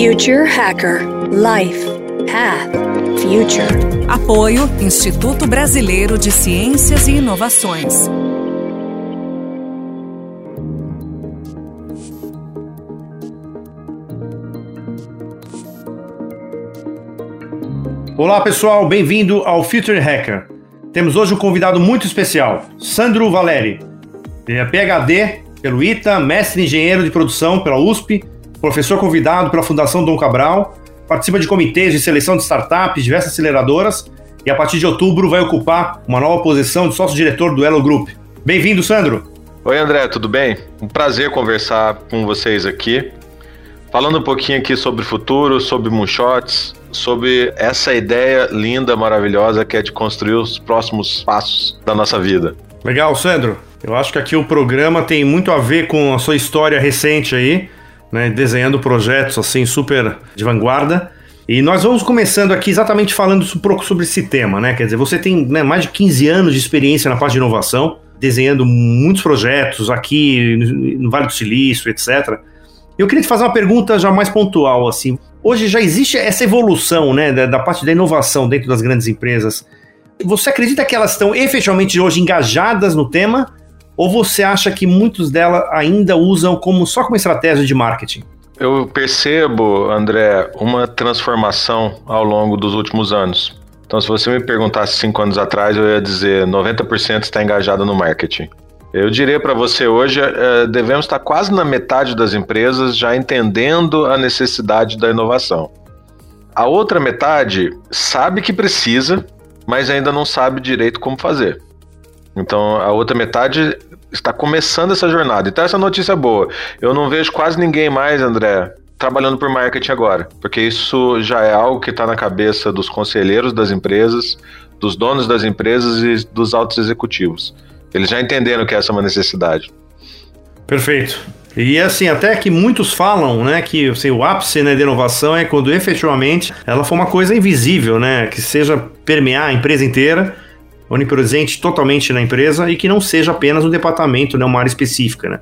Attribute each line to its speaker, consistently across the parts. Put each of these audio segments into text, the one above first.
Speaker 1: Future Hacker Life Path Future.
Speaker 2: Apoio Instituto Brasileiro de Ciências e Inovações.
Speaker 3: Olá pessoal, bem-vindo ao Future Hacker. Temos hoje um convidado muito especial, Sandro Valeri. Ele é PhD pelo ITA, mestre em engenheiro de produção pela USP, professor convidado pela Fundação Dom Cabral, participa de comitês de seleção de startups, diversas aceleradoras e a partir de outubro vai ocupar uma nova posição de sócio-diretor do Elo Group. Bem-vindo, Sandro.
Speaker 4: Oi, André, tudo bem? Um prazer conversar com vocês aqui. Falando um pouquinho aqui sobre o futuro, sobre moonshots, sobre essa ideia linda, maravilhosa que é de construir os próximos passos da nossa vida.
Speaker 3: Legal, Sandro. Eu acho que aqui o programa tem muito a ver com a sua história recente aí, né, desenhando projetos assim super de vanguarda. E nós vamos começando aqui exatamente falando um pouco sobre esse tema, né? Quer dizer, você tem né, mais de 15 anos de experiência na parte de inovação, desenhando muitos projetos aqui no Vale do Silício, etc. Eu queria te fazer uma pergunta já mais pontual, assim. Hoje já existe essa evolução, né, da, da parte da inovação dentro das grandes empresas. Você acredita que elas estão efetivamente hoje engajadas no tema? Ou você acha que muitos delas ainda usam como só como estratégia de marketing?
Speaker 4: Eu percebo, André, uma transformação ao longo dos últimos anos. Então, se você me perguntasse cinco anos atrás, eu ia dizer 90% está engajado no marketing. Eu diria para você hoje, eh, devemos estar quase na metade das empresas já entendendo a necessidade da inovação. A outra metade sabe que precisa, mas ainda não sabe direito como fazer. Então, a outra metade está começando essa jornada. Então, essa notícia é boa. Eu não vejo quase ninguém mais, André, trabalhando por marketing agora, porque isso já é algo que está na cabeça dos conselheiros das empresas, dos donos das empresas e dos altos executivos. Eles já entenderam que essa é uma necessidade.
Speaker 3: Perfeito. E assim, até que muitos falam, né, que assim, o ápice né, de inovação é quando efetivamente ela for uma coisa invisível, né, que seja permear a empresa inteira onipresente totalmente na empresa e que não seja apenas um departamento, né, uma área específica. Né?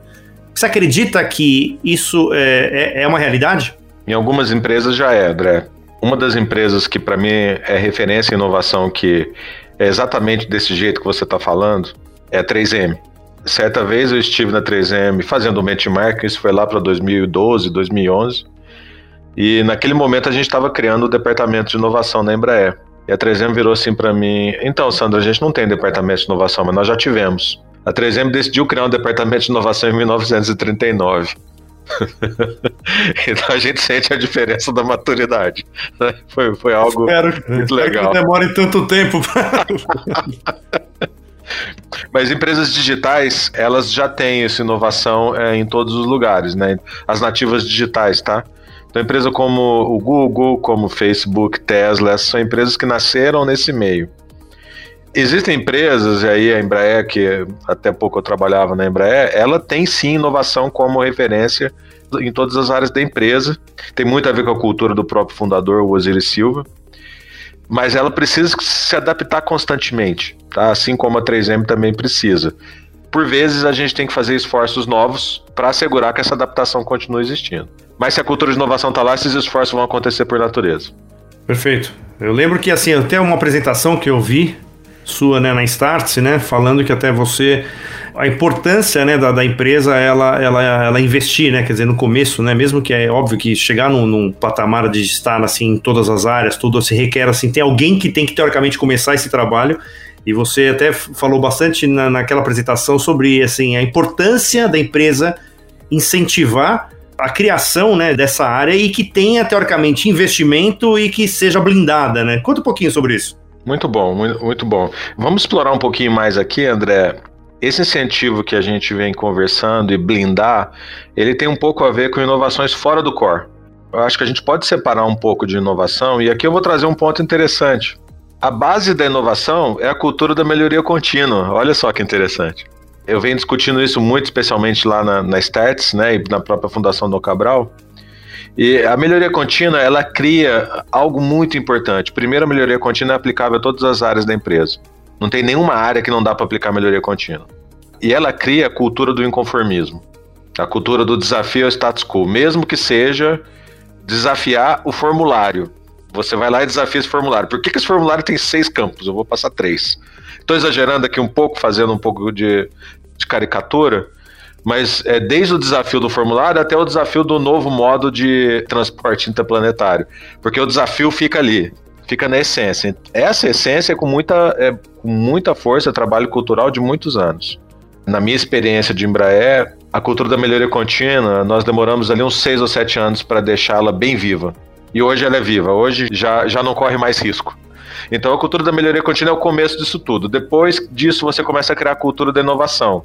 Speaker 3: Você acredita que isso é, é, é uma realidade?
Speaker 4: Em algumas empresas já é, André. Uma das empresas que para mim é referência em inovação, que é exatamente desse jeito que você está falando, é a 3M. Certa vez eu estive na 3M fazendo um benchmark, isso foi lá para 2012, 2011, e naquele momento a gente estava criando o departamento de inovação da Embraer. E a 3M virou assim para mim: então, Sandra, a gente não tem departamento de inovação, mas nós já tivemos. A 3M decidiu criar um departamento de inovação em 1939. então a gente sente a diferença da maturidade. Né? Foi, foi algo espero, muito legal.
Speaker 3: Que demore tanto tempo.
Speaker 4: Mas empresas digitais, elas já têm essa inovação é, em todos os lugares, né? As nativas digitais, tá? Então, empresas como o Google, como Facebook, Tesla, são empresas que nasceram nesse meio. Existem empresas, e aí a Embraer, que até pouco eu trabalhava na Embraer, ela tem sim inovação como referência em todas as áreas da empresa. Tem muito a ver com a cultura do próprio fundador, o Osiris Silva. Mas ela precisa se adaptar constantemente, tá? assim como a 3M também precisa. Por vezes a gente tem que fazer esforços novos para assegurar que essa adaptação continue existindo. Mas se a cultura de inovação está lá, esses esforços vão acontecer por natureza.
Speaker 3: Perfeito. Eu lembro que assim, até uma apresentação que eu vi sua né, na Startse, né, falando que até você a importância né, da, da, empresa ela, ela, ela investir, né, quer dizer, no começo, né, mesmo que é óbvio que chegar num, num, patamar de estar assim em todas as áreas, tudo se requer assim, tem alguém que tem que teoricamente começar esse trabalho e você até falou bastante na, naquela apresentação sobre assim a importância da empresa incentivar a criação né, dessa área e que tenha, teoricamente, investimento e que seja blindada, né? Conta um pouquinho sobre isso.
Speaker 4: Muito bom, muito, muito bom. Vamos explorar um pouquinho mais aqui, André. Esse incentivo que a gente vem conversando e blindar, ele tem um pouco a ver com inovações fora do core. Eu acho que a gente pode separar um pouco de inovação e aqui eu vou trazer um ponto interessante. A base da inovação é a cultura da melhoria contínua. Olha só que interessante. Eu venho discutindo isso muito, especialmente lá na, na Starts, né, e na própria Fundação do Cabral. E a melhoria contínua, ela cria algo muito importante. Primeiro, a melhoria contínua é aplicável a todas as áreas da empresa. Não tem nenhuma área que não dá para aplicar melhoria contínua. E ela cria a cultura do inconformismo. A cultura do desafio ao status quo, mesmo que seja desafiar o formulário. Você vai lá e desafia esse formulário. Por que, que esse formulário tem seis campos? Eu vou passar três. Estou exagerando aqui um pouco, fazendo um pouco de, de caricatura, mas é desde o desafio do formulário até o desafio do novo modo de transporte interplanetário. Porque o desafio fica ali, fica na essência. Essa essência é com muita, é, com muita força, trabalho cultural de muitos anos. Na minha experiência de Embraer, a cultura da melhoria contínua, nós demoramos ali uns seis ou sete anos para deixá-la bem viva. E hoje ela é viva, hoje já, já não corre mais risco. Então a cultura da melhoria contínua é o começo disso tudo. Depois disso você começa a criar a cultura da inovação,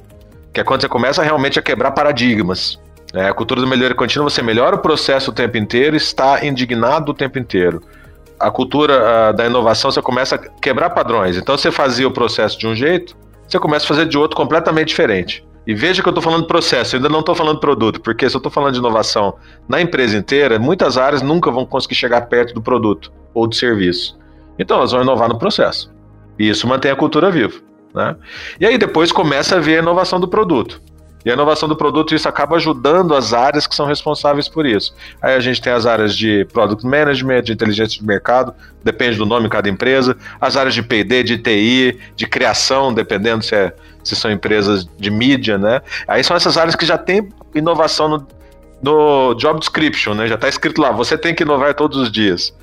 Speaker 4: que é quando você começa realmente a quebrar paradigmas. É, a cultura da melhoria contínua, você melhora o processo o tempo inteiro, está indignado o tempo inteiro. A cultura a, da inovação, você começa a quebrar padrões. Então você fazia o processo de um jeito, você começa a fazer de outro completamente diferente. E veja que eu estou falando processo, eu ainda não estou falando produto, porque se eu estou falando de inovação na empresa inteira, muitas áreas nunca vão conseguir chegar perto do produto ou do serviço. Então elas vão inovar no processo. E isso mantém a cultura viva. Né? E aí depois começa a ver a inovação do produto. E a inovação do produto, isso acaba ajudando as áreas que são responsáveis por isso. Aí a gente tem as áreas de Product Management, de inteligência de mercado, depende do nome de cada empresa, as áreas de PD, de TI, de criação, dependendo se, é, se são empresas de mídia, né? Aí são essas áreas que já tem inovação no, no job description, né? Já está escrito lá, você tem que inovar todos os dias.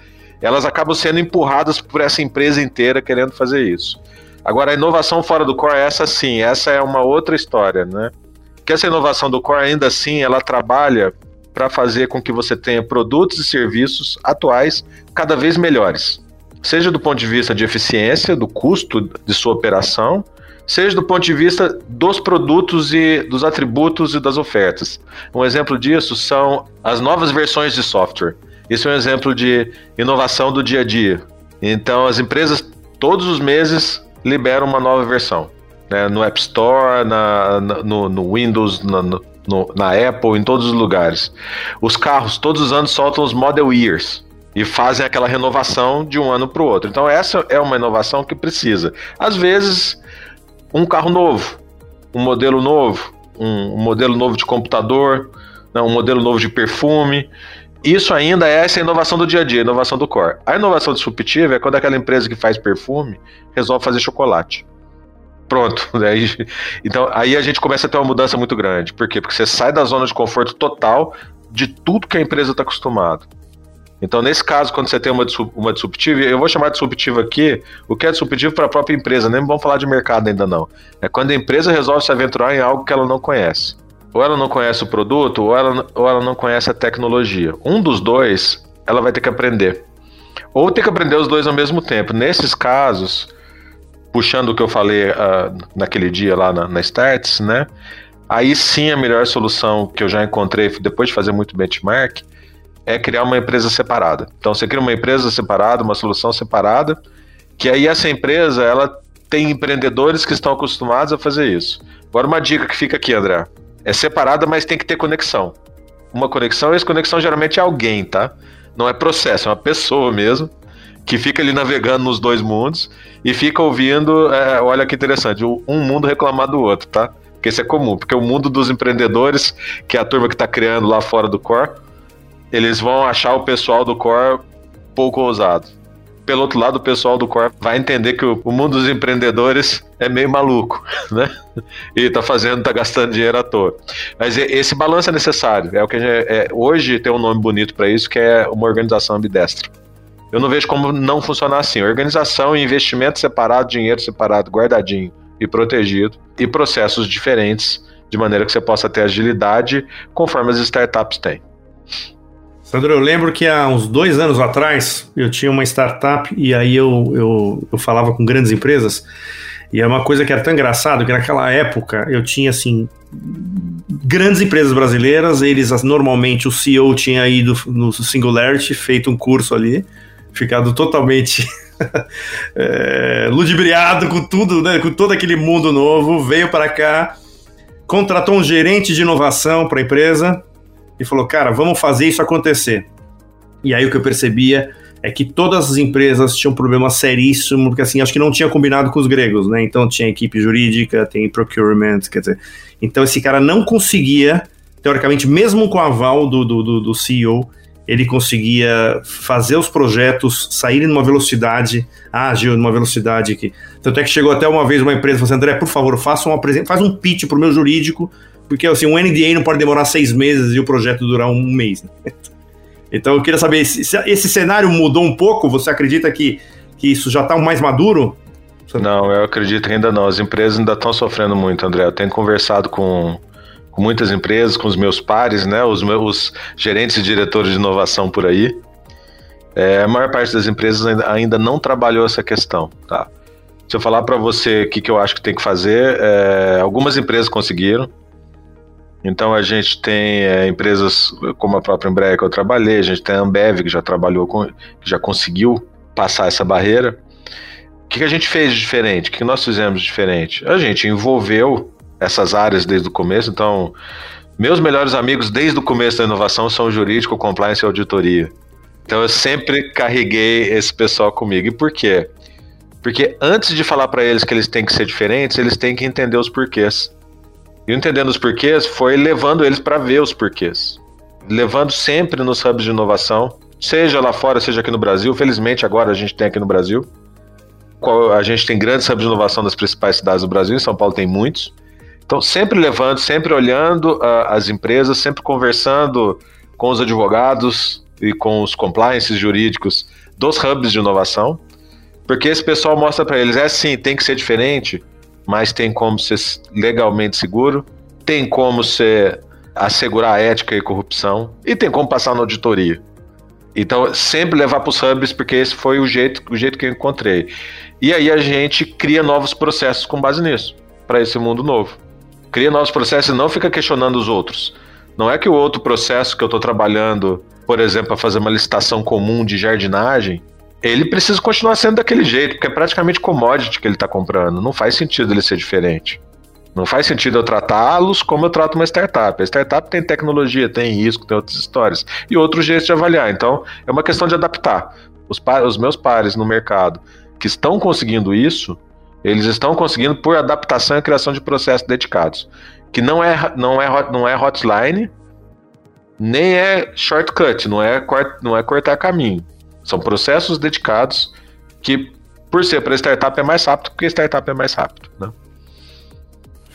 Speaker 4: Elas acabam sendo empurradas por essa empresa inteira querendo fazer isso. Agora, a inovação fora do core, essa sim, essa é uma outra história, né? que essa inovação do core ainda assim ela trabalha para fazer com que você tenha produtos e serviços atuais cada vez melhores. Seja do ponto de vista de eficiência, do custo de sua operação, seja do ponto de vista dos produtos e dos atributos e das ofertas. Um exemplo disso são as novas versões de software. Isso é um exemplo de inovação do dia a dia. Então, as empresas todos os meses liberam uma nova versão né, no App Store, na, na no, no, Windows, na, no, na Apple, em todos os lugares. Os carros, todos os anos, soltam os Model Years e fazem aquela renovação de um ano para o outro. Então, essa é uma inovação que precisa. Às vezes, um carro novo, um modelo novo, um, um modelo novo de computador, né, um modelo novo de perfume. Isso ainda é essa inovação do dia a dia, inovação do core. A inovação disruptiva é quando aquela empresa que faz perfume resolve fazer chocolate. Pronto. Então, aí a gente começa a ter uma mudança muito grande. Por quê? Porque você sai da zona de conforto total de tudo que a empresa está acostumado. Então, nesse caso, quando você tem uma, uma disruptiva, eu vou chamar de disruptiva aqui, o que é disruptivo para a própria empresa, nem vamos falar de mercado ainda não. É quando a empresa resolve se aventurar em algo que ela não conhece. Ou ela não conhece o produto, ou ela, ou ela não conhece a tecnologia. Um dos dois, ela vai ter que aprender. Ou ter que aprender os dois ao mesmo tempo. Nesses casos, puxando o que eu falei uh, naquele dia lá na, na Starts, né? Aí sim a melhor solução que eu já encontrei depois de fazer muito benchmark é criar uma empresa separada. Então você cria uma empresa separada, uma solução separada, que aí essa empresa ela tem empreendedores que estão acostumados a fazer isso. Agora uma dica que fica aqui, André, é separada, mas tem que ter conexão. Uma conexão, essa conexão geralmente é alguém, tá? Não é processo, é uma pessoa mesmo que fica ali navegando nos dois mundos e fica ouvindo, é, olha que interessante, um mundo reclamar do outro, tá? Porque isso é comum, porque o mundo dos empreendedores, que é a turma que está criando lá fora do core, eles vão achar o pessoal do core pouco ousado. Pelo outro lado, o pessoal do core vai entender que o, mundo dos empreendedores é meio maluco, né? E tá fazendo, tá gastando dinheiro à toa. Mas esse balanço é necessário. É o que é, hoje tem um nome bonito para isso, que é uma organização ambidestra. Eu não vejo como não funcionar assim. Organização e investimento separado, dinheiro separado, guardadinho e protegido, e processos diferentes, de maneira que você possa ter agilidade conforme as startups têm.
Speaker 3: Sandro, eu lembro que há uns dois anos atrás eu tinha uma startup e aí eu, eu, eu falava com grandes empresas. E é uma coisa que era tão engraçado que naquela época eu tinha assim grandes empresas brasileiras, eles normalmente o CEO tinha ido no Singularity, feito um curso ali, ficado totalmente é, ludibriado com tudo, né, com todo aquele mundo novo, veio para cá, contratou um gerente de inovação para a empresa e falou: Cara, vamos fazer isso acontecer. E aí o que eu percebia é que todas as empresas tinham um problema seríssimo, porque assim, acho que não tinha combinado com os gregos, né? Então tinha equipe jurídica, tem procurement, quer dizer. Então esse cara não conseguia, teoricamente, mesmo com o aval do, do, do, do CEO, ele conseguia fazer os projetos saírem numa velocidade ágil, numa velocidade que. Tanto é que chegou até uma vez uma empresa e falou assim: André, por favor, faça um, faz um pitch para o meu jurídico, porque assim, um NDA não pode demorar seis meses e o projeto durar um mês. Né? Então eu queria saber se, se esse cenário mudou um pouco, você acredita que, que isso já está mais maduro?
Speaker 4: Não, eu acredito que ainda não. As empresas ainda estão sofrendo muito, André. Eu tenho conversado com, com muitas empresas, com os meus pares, né, os meus gerentes e diretores de inovação por aí. É, a maior parte das empresas ainda, ainda não trabalhou essa questão, tá? Se eu falar para você o que, que eu acho que tem que fazer, é, algumas empresas conseguiram. Então a gente tem é, empresas como a própria Embraer que eu trabalhei, a gente tem a Ambev que já trabalhou com, que já conseguiu passar essa barreira. O que, que a gente fez de diferente? O que nós fizemos de diferente? A gente envolveu essas áreas desde o começo, então meus melhores amigos desde o começo da inovação são jurídico, compliance e auditoria. Então eu sempre carreguei esse pessoal comigo. E por quê? Porque antes de falar para eles que eles têm que ser diferentes, eles têm que entender os porquês. E entendendo os porquês foi levando eles para ver os porquês. Levando sempre nos hubs de inovação, seja lá fora, seja aqui no Brasil. Felizmente agora a gente tem aqui no Brasil a gente tem grandes hubs de inovação das principais cidades do Brasil, em São Paulo tem muitos. Então, sempre levando, sempre olhando uh, as empresas, sempre conversando com os advogados e com os compliances jurídicos dos hubs de inovação, porque esse pessoal mostra para eles: é sim, tem que ser diferente, mas tem como ser legalmente seguro, tem como ser assegurar a ética e corrupção, e tem como passar na auditoria. Então, sempre levar para os hubs, porque esse foi o jeito, o jeito que eu encontrei. E aí a gente cria novos processos com base nisso, para esse mundo novo. Cria novos processos e não fica questionando os outros. Não é que o outro processo que eu estou trabalhando, por exemplo, para fazer uma licitação comum de jardinagem, ele precisa continuar sendo daquele jeito, porque é praticamente commodity que ele está comprando. Não faz sentido ele ser diferente. Não faz sentido eu tratá-los como eu trato uma startup. A startup tem tecnologia, tem risco, tem outras histórias. E outros jeitos de avaliar. Então, é uma questão de adaptar. Os, os meus pares no mercado que estão conseguindo isso, eles estão conseguindo por adaptação e criação de processos dedicados, que não é não é não é hotline, nem é shortcut, não é não é cortar caminho. São processos dedicados que por ser para startup é mais rápido, porque startup é mais rápido, né?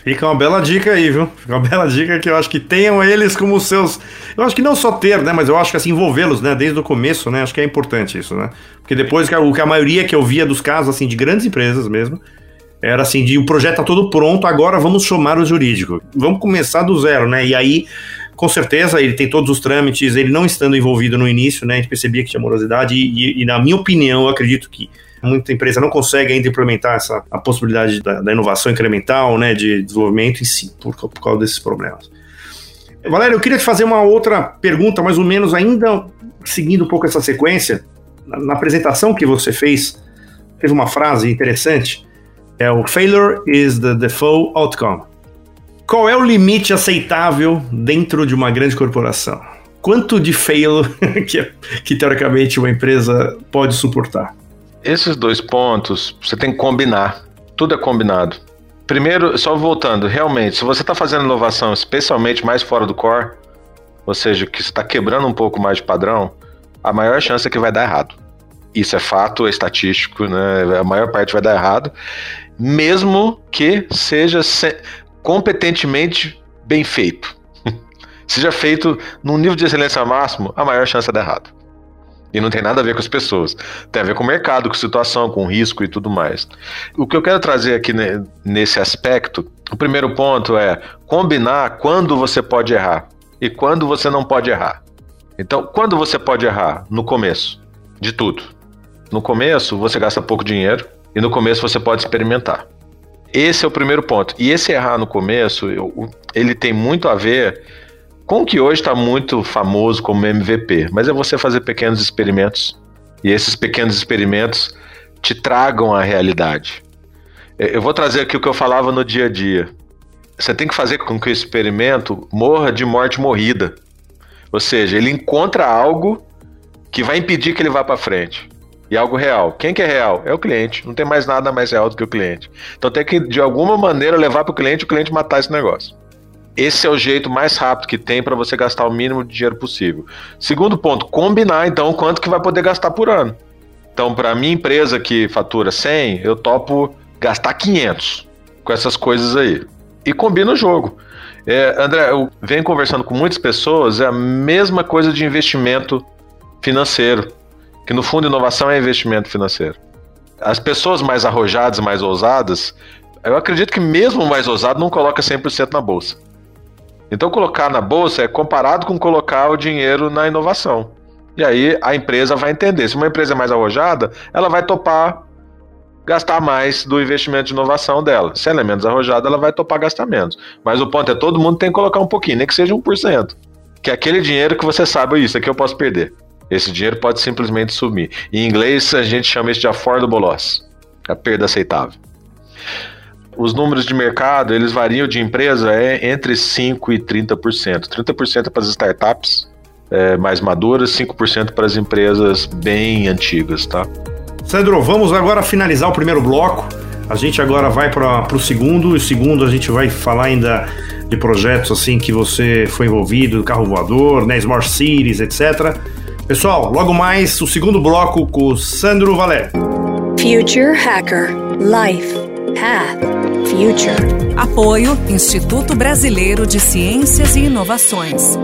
Speaker 3: Fica uma bela dica aí, viu? Fica uma bela dica que eu acho que tenham eles como seus. Eu acho que não só ter, né? Mas eu acho que assim, envolvê-los, né? Desde o começo, né? Acho que é importante isso, né? Porque depois o que a maioria que eu via dos casos, assim, de grandes empresas mesmo, era assim, de o projeto tá todo pronto, agora vamos chamar o jurídico. Vamos começar do zero, né? E aí, com certeza, ele tem todos os trâmites, ele não estando envolvido no início, né? A gente percebia que tinha morosidade, e, e, e na minha opinião, eu acredito que muita empresa não consegue ainda implementar essa, a possibilidade da, da inovação incremental, né, de desenvolvimento em si, por, por causa desses problemas. Valério, eu queria te fazer uma outra pergunta, mais ou menos ainda seguindo um pouco essa sequência. Na, na apresentação que você fez, teve uma frase interessante, é o failure is the default outcome. Qual é o limite aceitável dentro de uma grande corporação? Quanto de fail que, que teoricamente uma empresa pode suportar?
Speaker 4: Esses dois pontos você tem que combinar. Tudo é combinado. Primeiro, só voltando, realmente, se você está fazendo inovação, especialmente mais fora do core, ou seja, que está quebrando um pouco mais de padrão, a maior chance é que vai dar errado. Isso é fato, é estatístico, né? A maior parte vai dar errado, mesmo que seja competentemente bem feito. seja feito num nível de excelência máximo, a maior chance é dar errado. E não tem nada a ver com as pessoas. Tem a ver com o mercado, com situação, com risco e tudo mais. O que eu quero trazer aqui nesse aspecto, o primeiro ponto é combinar quando você pode errar e quando você não pode errar. Então, quando você pode errar? No começo de tudo. No começo, você gasta pouco dinheiro e no começo você pode experimentar. Esse é o primeiro ponto. E esse errar no começo, ele tem muito a ver com o que hoje está muito famoso como MVP, mas é você fazer pequenos experimentos e esses pequenos experimentos te tragam a realidade. Eu vou trazer aqui o que eu falava no dia a dia. Você tem que fazer com que o experimento morra de morte morrida. Ou seja, ele encontra algo que vai impedir que ele vá para frente. E algo real. Quem que é real? É o cliente. Não tem mais nada mais real do que o cliente. Então tem que, de alguma maneira, levar para o cliente o cliente matar esse negócio. esse é o jeito mais rápido que tem para você gastar o mínimo de dinheiro possível. Segundo ponto, combinar então quanto que vai poder gastar por ano. Então, para minha empresa que fatura 100, eu topo gastar 500 com essas coisas aí. E combina o jogo. É, André, eu venho conversando com muitas pessoas, é a mesma coisa de investimento financeiro, que no fundo inovação é investimento financeiro. As pessoas mais arrojadas, mais ousadas, eu acredito que mesmo o mais ousado não coloca 100% na bolsa. Então colocar na bolsa é comparado com colocar o dinheiro na inovação. E aí a empresa vai entender. Se uma empresa é mais arrojada, ela vai topar gastar mais do investimento de inovação dela. Se ela é menos arrojada, ela vai topar gastar menos. Mas o ponto é todo mundo tem que colocar um pouquinho, nem que seja 1%. Que é aquele dinheiro que você sabe, isso aqui eu posso perder. Esse dinheiro pode simplesmente sumir. Em inglês, a gente chama isso de affordable loss, a perda aceitável. Os números de mercado, eles variam de empresa é entre 5% e 30%. 30% é para as startups é, mais maduras, 5% para as empresas bem antigas, tá?
Speaker 3: Sandro, vamos agora finalizar o primeiro bloco. A gente agora vai para o segundo. E o segundo a gente vai falar ainda de projetos assim que você foi envolvido, carro voador, né, Smart Cities, etc. Pessoal, logo mais o segundo bloco com o Sandro Valer.
Speaker 1: Future Hacker Life Path Future.
Speaker 2: Apoio Instituto Brasileiro de Ciências e Inovações.